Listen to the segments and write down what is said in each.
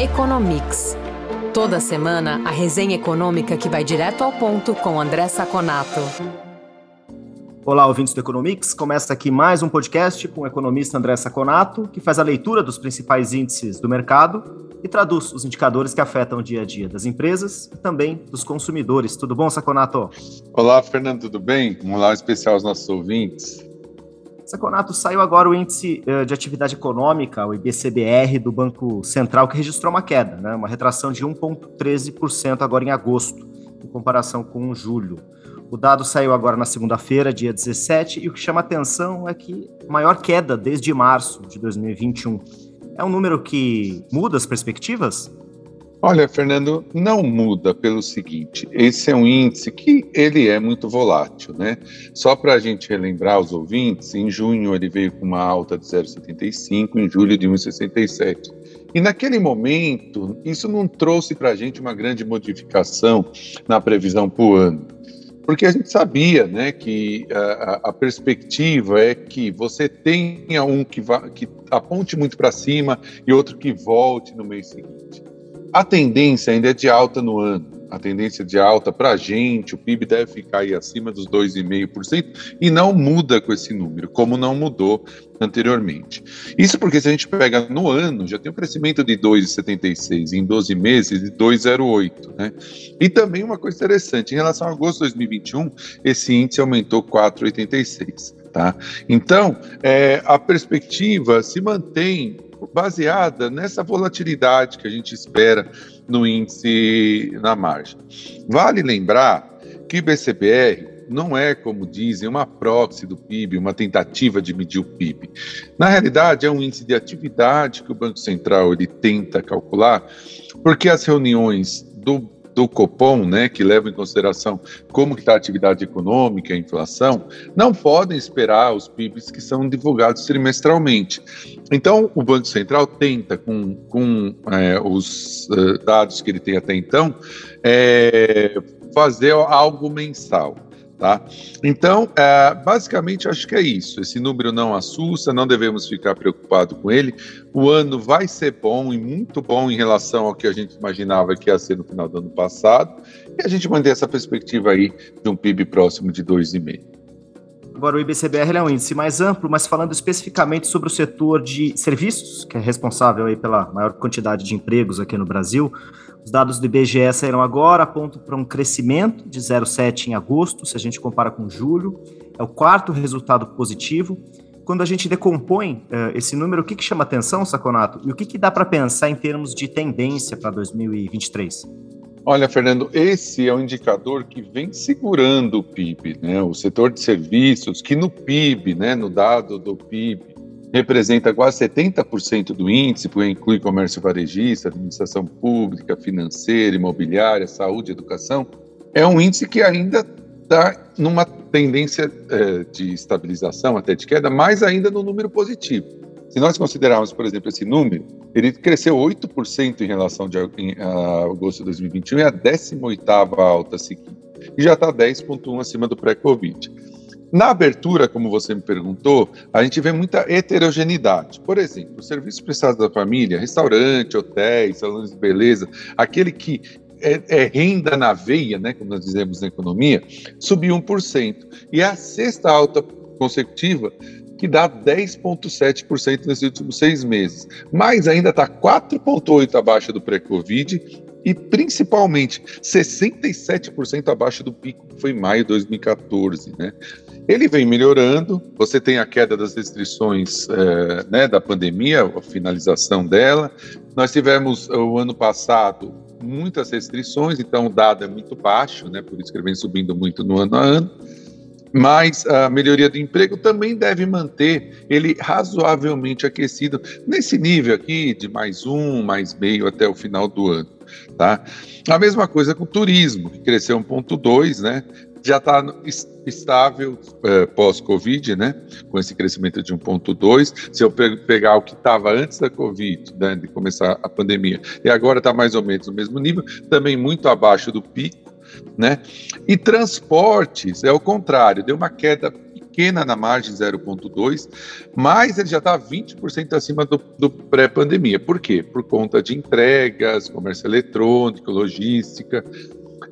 Economics. Toda semana, a resenha econômica que vai direto ao ponto com André Saconato. Olá, ouvintes do Economics. Começa aqui mais um podcast com o economista André Saconato, que faz a leitura dos principais índices do mercado e traduz os indicadores que afetam o dia a dia das empresas e também dos consumidores. Tudo bom, Saconato? Olá, Fernando, tudo bem? Um olá especial aos nossos ouvintes. Saconato, saiu agora o índice eh, de atividade econômica, o IBCBR, do Banco Central, que registrou uma queda, né? uma retração de 1,13% agora em agosto, em comparação com julho. O dado saiu agora na segunda-feira, dia 17, e o que chama atenção é que maior queda desde março de 2021. É um número que muda as perspectivas? Olha, Fernando, não muda pelo seguinte, esse é um índice que ele é muito volátil, né? Só para a gente relembrar os ouvintes, em junho ele veio com uma alta de 0,75, em julho de 1,67. E naquele momento, isso não trouxe para a gente uma grande modificação na previsão para o ano porque a gente sabia né, que a, a, perspectiva é que você tenha um que, vá, que aponte muito para cima e outro que volte no mês seguinte. A tendência ainda é de alta no ano a tendência de alta para a gente, o PIB deve ficar aí acima dos 2,5% e não muda com esse número, como não mudou anteriormente. Isso porque se a gente pega no ano, já tem um crescimento de 2,76 em 12 meses de 2,08, né? E também uma coisa interessante, em relação a agosto de 2021, esse índice aumentou 4,86. Tá? Então, é, a perspectiva se mantém baseada nessa volatilidade que a gente espera no índice na margem. Vale lembrar que o BCBR não é, como dizem, uma proxy do PIB, uma tentativa de medir o PIB. Na realidade, é um índice de atividade que o Banco Central ele tenta calcular, porque as reuniões do do Copom, né, que leva em consideração como está a atividade econômica, a inflação, não podem esperar os PIBs que são divulgados trimestralmente. Então, o Banco Central tenta, com, com é, os uh, dados que ele tem até então, é, fazer algo mensal. Tá? Então, é, basicamente, acho que é isso. Esse número não assusta, não devemos ficar preocupados com ele. O ano vai ser bom e muito bom em relação ao que a gente imaginava que ia ser no final do ano passado. E a gente mantém essa perspectiva aí de um PIB próximo de 2,5%. Agora, o IBCBR é um índice mais amplo, mas falando especificamente sobre o setor de serviços, que é responsável aí pela maior quantidade de empregos aqui no Brasil, os dados do IBGE saíram agora, apontam para um crescimento de 0,7 em agosto, se a gente compara com julho. É o quarto resultado positivo. Quando a gente decompõe uh, esse número, o que, que chama atenção, Saconato? E o que, que dá para pensar em termos de tendência para 2023? Olha, Fernando, esse é um indicador que vem segurando o PIB, né? O setor de serviços, que no PIB, né, no dado do PIB, representa quase 70% do índice, porque inclui comércio varejista, administração pública, financeira, imobiliária, saúde, educação, é um índice que ainda está numa tendência é, de estabilização, até de queda, mais ainda no número positivo. Se nós considerarmos, por exemplo, esse número, ele cresceu 8% em relação de, em, a agosto de 2021 e a 18ª alta seguinte, e já está 10,1 acima do pré-Covid. Na abertura, como você me perguntou, a gente vê muita heterogeneidade. Por exemplo, serviços prestados da família, restaurante, hotéis, salões de beleza, aquele que é, é, renda na veia, né, como nós dizemos na economia, subiu 1%. E é a sexta alta consecutiva que dá 10,7% nesses últimos seis meses. Mas ainda está 4,8% abaixo do pré-Covid e principalmente 67% abaixo do pico que foi em maio de 2014, né? Ele vem melhorando, você tem a queda das restrições é, né, da pandemia, a finalização dela. Nós tivemos o ano passado muitas restrições, então o dado é muito baixo, né, por isso que ele vem subindo muito no ano a ano. Mas a melhoria do emprego também deve manter ele razoavelmente aquecido nesse nível aqui de mais um, mais meio até o final do ano. Tá? A mesma coisa com o turismo, que cresceu 1,2, né? já está estável é, pós-Covid, né? Com esse crescimento de 1,2. Se eu pegar o que estava antes da Covid, né, de começar a pandemia, e agora está mais ou menos no mesmo nível, também muito abaixo do pico, né? E transportes é o contrário, deu uma queda pequena na margem 0,2, mas ele já está 20% acima do, do pré-pandemia. Por quê? Por conta de entregas, comércio eletrônico, logística.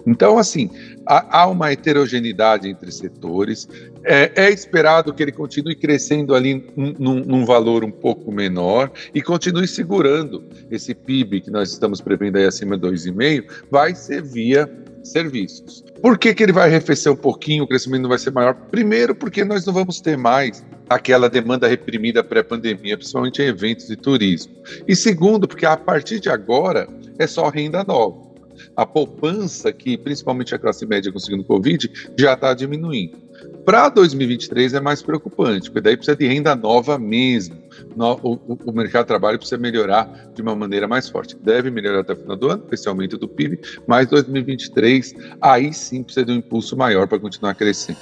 Então, assim, há, há uma heterogeneidade entre setores. É, é, esperado que ele continue crescendo ali num, num, valor um pouco menor e continue segurando esse PIB que nós estamos prevendo aí acima de 2,5, vai ser via serviços. Por que, que ele vai arrefecer um pouquinho, o crescimento não vai ser maior? Primeiro, porque nós não vamos ter mais aquela demanda reprimida pré-pandemia, principalmente em eventos de turismo. E segundo, porque a partir de agora é só renda nova a poupança que principalmente a classe média conseguindo Covid já está diminuindo. Para 2023 é mais preocupante, porque daí precisa de renda nova mesmo. No, o, o, mercado de trabalho precisa melhorar de uma maneira mais forte. Deve melhorar até o final do ano, esse aumento do PIB, mas 2023 aí sim precisa de um impulso maior para continuar crescendo.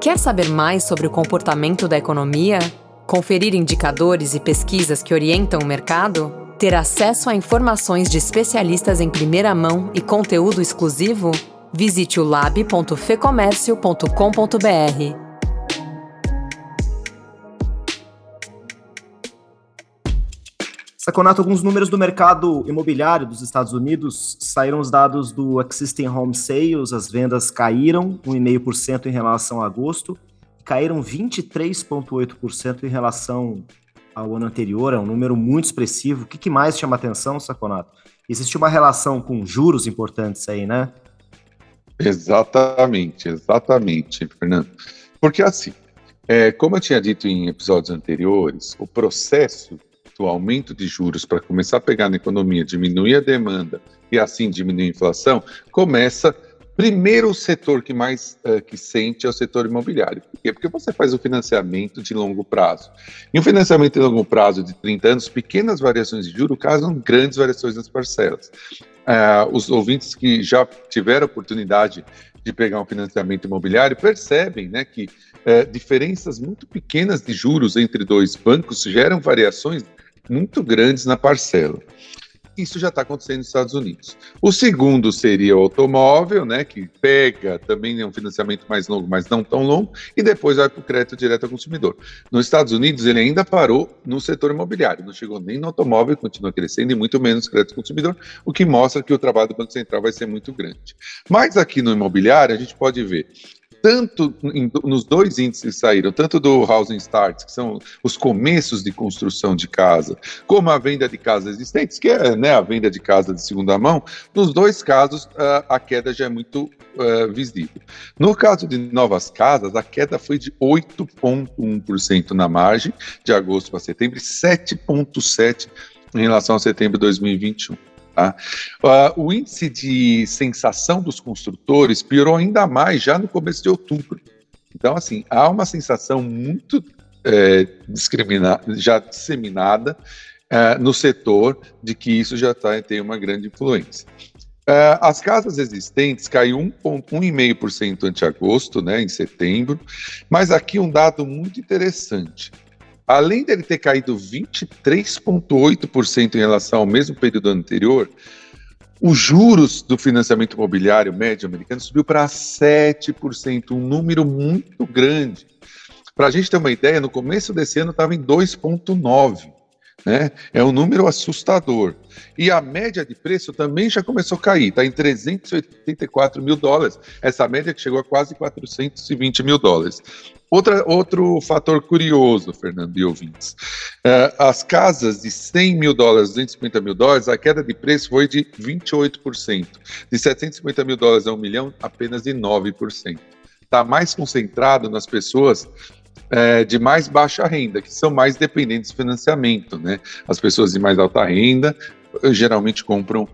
Quer saber mais sobre o comportamento da economia? Conferir indicadores e pesquisas que orientam o mercado? Ter acesso a informações de especialistas em primeira mão e conteúdo exclusivo? Visite o lab.fecomércio.com.br. Saconato, alguns números do mercado imobiliário dos Estados Unidos saíram os dados do Existing Home Sales, as vendas caíram 1,5% em relação a agosto, caíram 23,8% em relação ao ano anterior, é um número muito expressivo. O que, que mais chama atenção, Saconato? Existe uma relação com juros importantes aí, né? Exatamente, exatamente, Fernando. Porque assim, é, como eu tinha dito em episódios anteriores, o processo do aumento de juros para começar a pegar na economia, diminuir a demanda e assim diminuir a inflação, começa Primeiro, setor que mais uh, que sente é o setor imobiliário. Por quê? Porque você faz o financiamento de longo prazo. Em um financiamento de longo prazo de 30 anos, pequenas variações de juros causam grandes variações nas parcelas. Uh, os ouvintes que já tiveram oportunidade de pegar um financiamento imobiliário percebem né, que uh, diferenças muito pequenas de juros entre dois bancos geram variações muito grandes na parcela. Isso já está acontecendo nos Estados Unidos. O segundo seria o automóvel, né, que pega também é um financiamento mais longo, mas não tão longo, e depois vai para o crédito direto ao consumidor. Nos Estados Unidos, ele ainda parou no setor imobiliário, não chegou nem no automóvel, continua crescendo, e muito menos crédito ao consumidor, o que mostra que o trabalho do Banco Central vai ser muito grande. Mas aqui no imobiliário, a gente pode ver tanto em, nos dois índices que saíram, tanto do Housing Starts, que são os começos de construção de casa, como a venda de casas existentes, que é né, a venda de casa de segunda mão, nos dois casos a, a queda já é muito uh, visível. No caso de novas casas, a queda foi de 8,1% na margem de agosto para setembro e 7,7% em relação a setembro de 2021. Tá? Uh, o índice de sensação dos construtores piorou ainda mais já no começo de outubro. Então, assim, há uma sensação muito é, já disseminada é, no setor de que isso já tá, tem uma grande influência. É, as casas existentes caiu 1,5% ante agosto, né, em setembro, mas aqui um dado muito interessante além dele ter caído 23,8% em relação ao mesmo período anterior, os juros do financiamento imobiliário médio americano subiu para 7%, um número muito grande. Para a gente ter uma ideia, no começo desse ano estava em 2,9%. Né? É um número assustador. E a média de preço também já começou a cair, está em 384 mil dólares. Essa média que chegou a quase 420 mil dólares. Outra, outro fator curioso, Fernando e ouvintes. Uh, as casas de 100 mil dólares, 250 mil dólares, a queda de preço foi de 28%. De 750 mil dólares a 1 milhão, apenas de 9%. Está mais concentrado nas pessoas é, de mais baixa renda, que são mais dependentes de financiamento, né? As pessoas de mais alta renda eh, geralmente compram uh,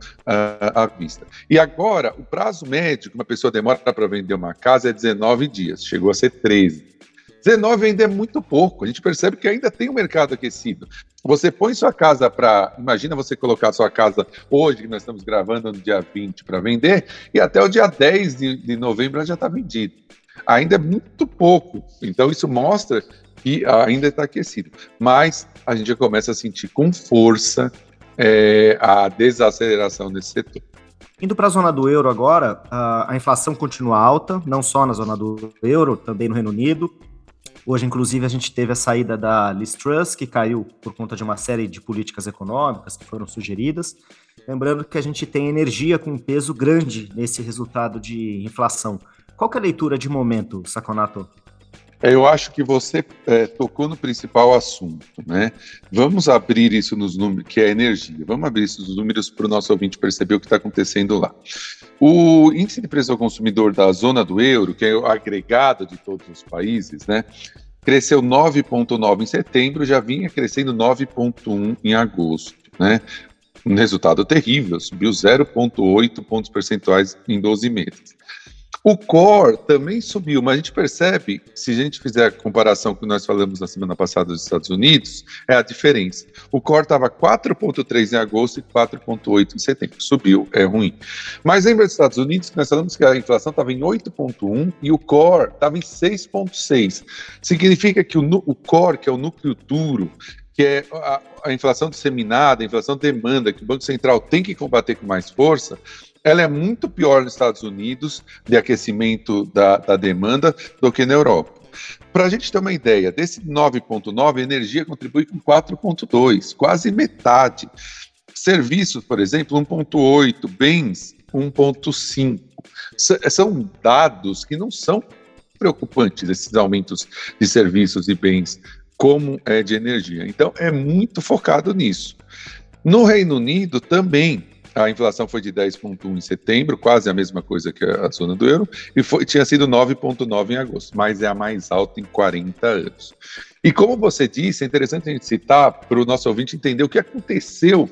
à vista. E agora, o prazo médio que uma pessoa demora para vender uma casa é 19 dias, chegou a ser 13. 19 ainda é muito pouco. A gente percebe que ainda tem um mercado aquecido. Você põe sua casa para. Imagina você colocar sua casa hoje, que nós estamos gravando no dia 20 para vender, e até o dia 10 de, de novembro ela já está vendida. Ainda é muito pouco. Então, isso mostra que ainda está aquecido. Mas a gente já começa a sentir com força é, a desaceleração desse setor. Indo para a zona do euro agora, a inflação continua alta, não só na zona do euro, também no Reino Unido. Hoje, inclusive, a gente teve a saída da Liz Truss, que caiu por conta de uma série de políticas econômicas que foram sugeridas. Lembrando que a gente tem energia com um peso grande nesse resultado de inflação. Qual é a leitura de momento, Saconato? Eu acho que você é, tocou no principal assunto, né? Vamos abrir isso nos números, que é energia. Vamos abrir isso nos números para o nosso ouvinte perceber o que está acontecendo lá. O índice de preço ao consumidor da zona do euro, que é o agregado de todos os países, né? Cresceu 9,9 em setembro, já vinha crescendo 9,1 em agosto, né? Um resultado terrível, subiu 0,8 pontos percentuais em 12 meses. O core também subiu, mas a gente percebe, se a gente fizer a comparação que nós falamos na semana passada dos Estados Unidos, é a diferença. O core estava 4,3 em agosto e 4,8 em setembro. Subiu, é ruim. Mas lembra dos Estados Unidos que nós falamos que a inflação estava em 8,1 e o core estava em 6,6. Significa que o, o core, que é o núcleo duro, que é a, a inflação disseminada, a inflação demanda, que o Banco Central tem que combater com mais força, ela é muito pior nos Estados Unidos de aquecimento da, da demanda do que na Europa. Para a gente ter uma ideia, desse 9,9, a energia contribui com 4,2, quase metade. Serviços, por exemplo, 1,8, bens, 1,5. São dados que não são preocupantes, esses aumentos de serviços e bens, como é de energia. Então, é muito focado nisso. No Reino Unido também, a inflação foi de 10,1 em setembro, quase a mesma coisa que a zona do euro, e foi, tinha sido 9,9 em agosto, mas é a mais alta em 40 anos. E como você disse, é interessante a gente citar para o nosso ouvinte entender o que aconteceu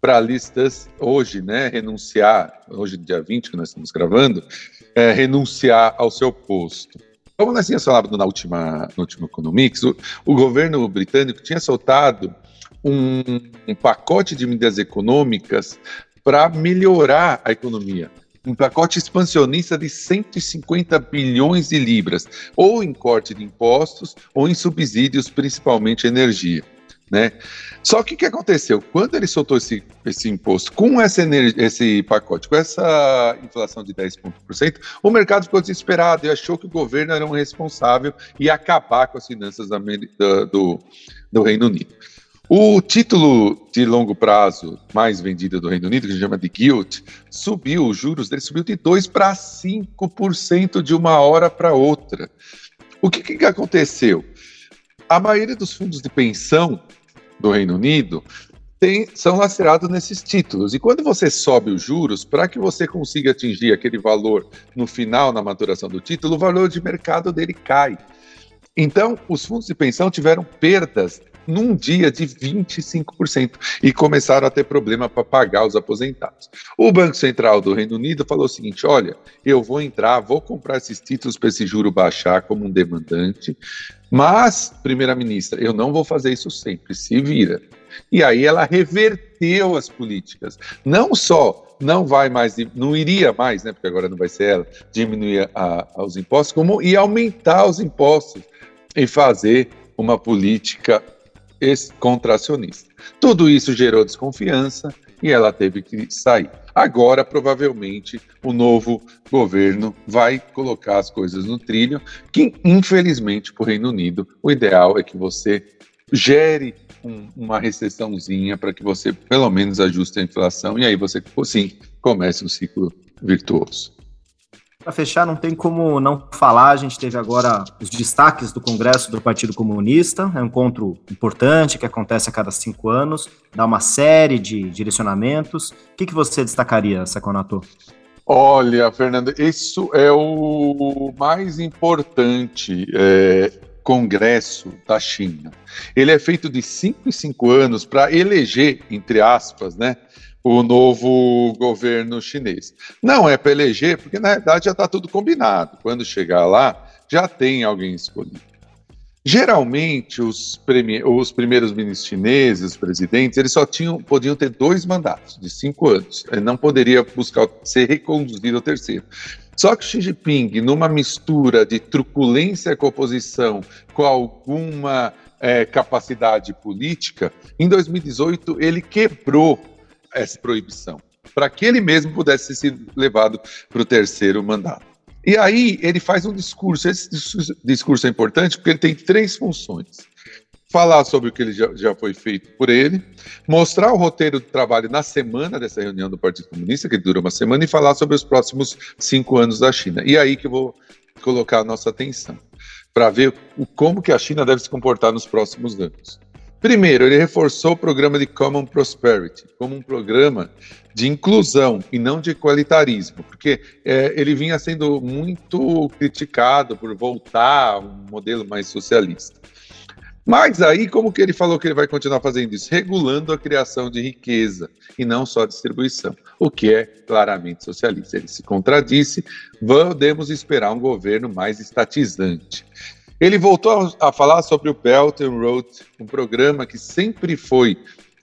para listas hoje, né, renunciar, hoje dia 20 que nós estamos gravando, é, renunciar ao seu posto. Como nós tínhamos falado na última, no último Economics, o, o governo britânico tinha soltado um, um pacote de medidas econômicas para melhorar a economia. Um pacote expansionista de 150 bilhões de libras, ou em corte de impostos, ou em subsídios, principalmente energia. Né? Só que o que aconteceu? Quando ele soltou esse, esse imposto com essa esse pacote, com essa inflação de 10%, o mercado ficou desesperado e achou que o governo era um responsável e acabar com as finanças da, do, do Reino Unido. O título de longo prazo mais vendido do Reino Unido, que se chama de Gilt, subiu, os juros dele subiu de 2 para 5% de uma hora para outra. O que, que aconteceu? A maioria dos fundos de pensão do Reino Unido tem, são lacerados nesses títulos. E quando você sobe os juros, para que você consiga atingir aquele valor no final, na maturação do título, o valor de mercado dele cai. Então, os fundos de pensão tiveram perdas num dia de 25% e começaram a ter problema para pagar os aposentados. O Banco Central do Reino Unido falou o seguinte: olha, eu vou entrar, vou comprar esses títulos para esse juro baixar como um demandante, mas, primeira-ministra, eu não vou fazer isso sempre, se vira. E aí ela reverteu as políticas. Não só não vai mais, não iria mais, né, porque agora não vai ser ela, diminuir a, a, os impostos, como ia aumentar os impostos e fazer uma política contracionista. Tudo isso gerou desconfiança e ela teve que sair. Agora, provavelmente, o novo governo vai colocar as coisas no trilho, que, infelizmente, para o Reino Unido, o ideal é que você gere um, uma recessãozinha para que você, pelo menos, ajuste a inflação e aí você, sim, comece um ciclo virtuoso. Para fechar, não tem como não falar. A gente teve agora os destaques do Congresso do Partido Comunista. É um encontro importante que acontece a cada cinco anos, dá uma série de direcionamentos. O que, que você destacaria, Saconato? Olha, Fernando, isso é o mais importante é, Congresso da China. Ele é feito de cinco em cinco anos para eleger, entre aspas, né, o novo governo chinês. Não é para eleger, porque na verdade já está tudo combinado. Quando chegar lá, já tem alguém escolhido. Geralmente, os, os primeiros ministros chineses, os presidentes, eles só tinham, podiam ter dois mandatos de cinco anos. Ele não poderia buscar ser reconduzido ao terceiro. Só que Xi Jinping, numa mistura de truculência com oposição, com alguma é, capacidade política, em 2018 ele quebrou essa proibição, para que ele mesmo pudesse ser levado para o terceiro mandato. E aí ele faz um discurso. Esse discurso é importante porque ele tem três funções falar sobre o que ele já, já, foi feito por ele, mostrar o roteiro do trabalho na semana dessa reunião do Partido Comunista, que dura uma semana, e falar sobre os próximos cinco anos da China. E aí que eu vou colocar a nossa atenção, para ver o, como que a China deve se comportar nos próximos anos. Primeiro, ele reforçou o programa de Common Prosperity como um programa de inclusão e não de equalitarismo, porque é, ele vinha sendo muito criticado por voltar a um modelo mais socialista. Mas aí, como que ele falou que ele vai continuar fazendo isso? Regulando a criação de riqueza e não só a distribuição, o que é claramente socialista. Ele se contradisse, podemos esperar um governo mais estatizante. Ele voltou a falar sobre o Belt and Road, um programa que sempre foi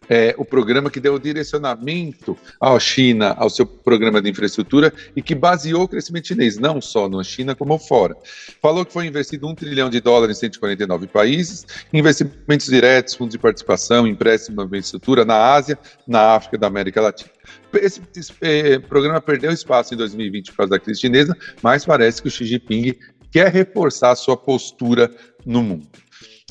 é, o programa que deu direcionamento à China, ao seu programa de infraestrutura e que baseou o crescimento chinês, não só na China como fora. Falou que foi investido um trilhão de dólares em 149 países, investimentos diretos, fundos de participação, empréstimo na infraestrutura na Ásia, na África da América Latina. Esse, esse é, programa perdeu espaço em 2020 por causa da crise chinesa, mas parece que o Xi Jinping quer reforçar a sua postura no mundo.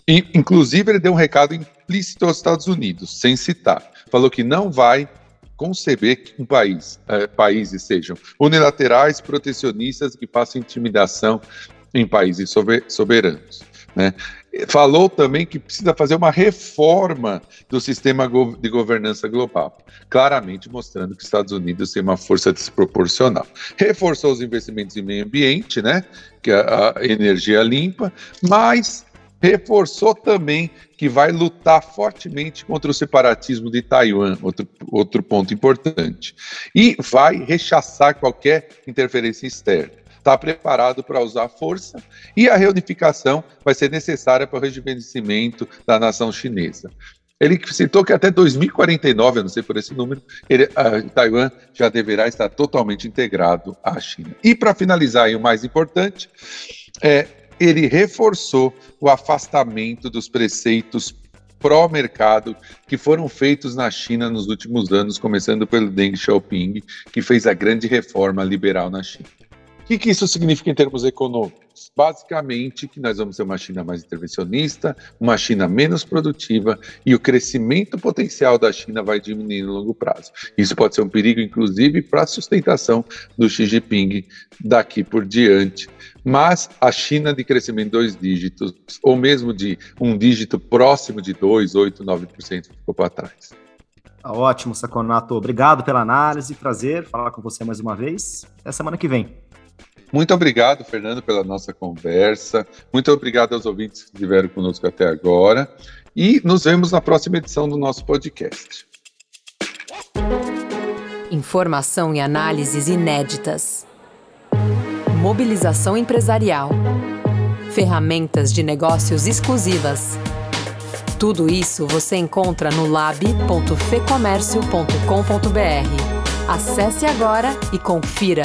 E, inclusive, ele deu um recado implícito aos Estados Unidos, sem citar. Falou que não vai conceber que um país, é, países sejam unilaterais, protecionistas, que façam intimidação em países soberanos. Né? Falou também que precisa fazer uma reforma do sistema de governança global, claramente mostrando que os Estados Unidos têm uma força desproporcional. Reforçou os investimentos em meio ambiente, né, que é a energia limpa, mas reforçou também que vai lutar fortemente contra o separatismo de Taiwan, outro, outro ponto importante, e vai rechaçar qualquer interferência externa. Está preparado para usar força e a reunificação vai ser necessária para o rejuvenescimento da nação chinesa. Ele citou que até 2049, eu não sei por esse número, ele, uh, Taiwan já deverá estar totalmente integrado à China. E para finalizar, e o mais importante, é, ele reforçou o afastamento dos preceitos pró-mercado que foram feitos na China nos últimos anos, começando pelo Deng Xiaoping, que fez a grande reforma liberal na China. O que, que isso significa em termos econômicos? Basicamente, que nós vamos ter uma China mais intervencionista, uma China menos produtiva e o crescimento potencial da China vai diminuir no longo prazo. Isso pode ser um perigo, inclusive, para a sustentação do Xi Jinping daqui por diante. Mas a China de crescimento dois dígitos, ou mesmo de um dígito próximo de 2, 8, 9%, ficou para trás. Tá ótimo, Saconato. Obrigado pela análise. Prazer falar com você mais uma vez. Até semana que vem. Muito obrigado, Fernando, pela nossa conversa. Muito obrigado aos ouvintes que estiveram conosco até agora. E nos vemos na próxima edição do nosso podcast. Informação e análises inéditas. Mobilização empresarial. Ferramentas de negócios exclusivas. Tudo isso você encontra no lab.fecomércio.com.br. Acesse agora e confira.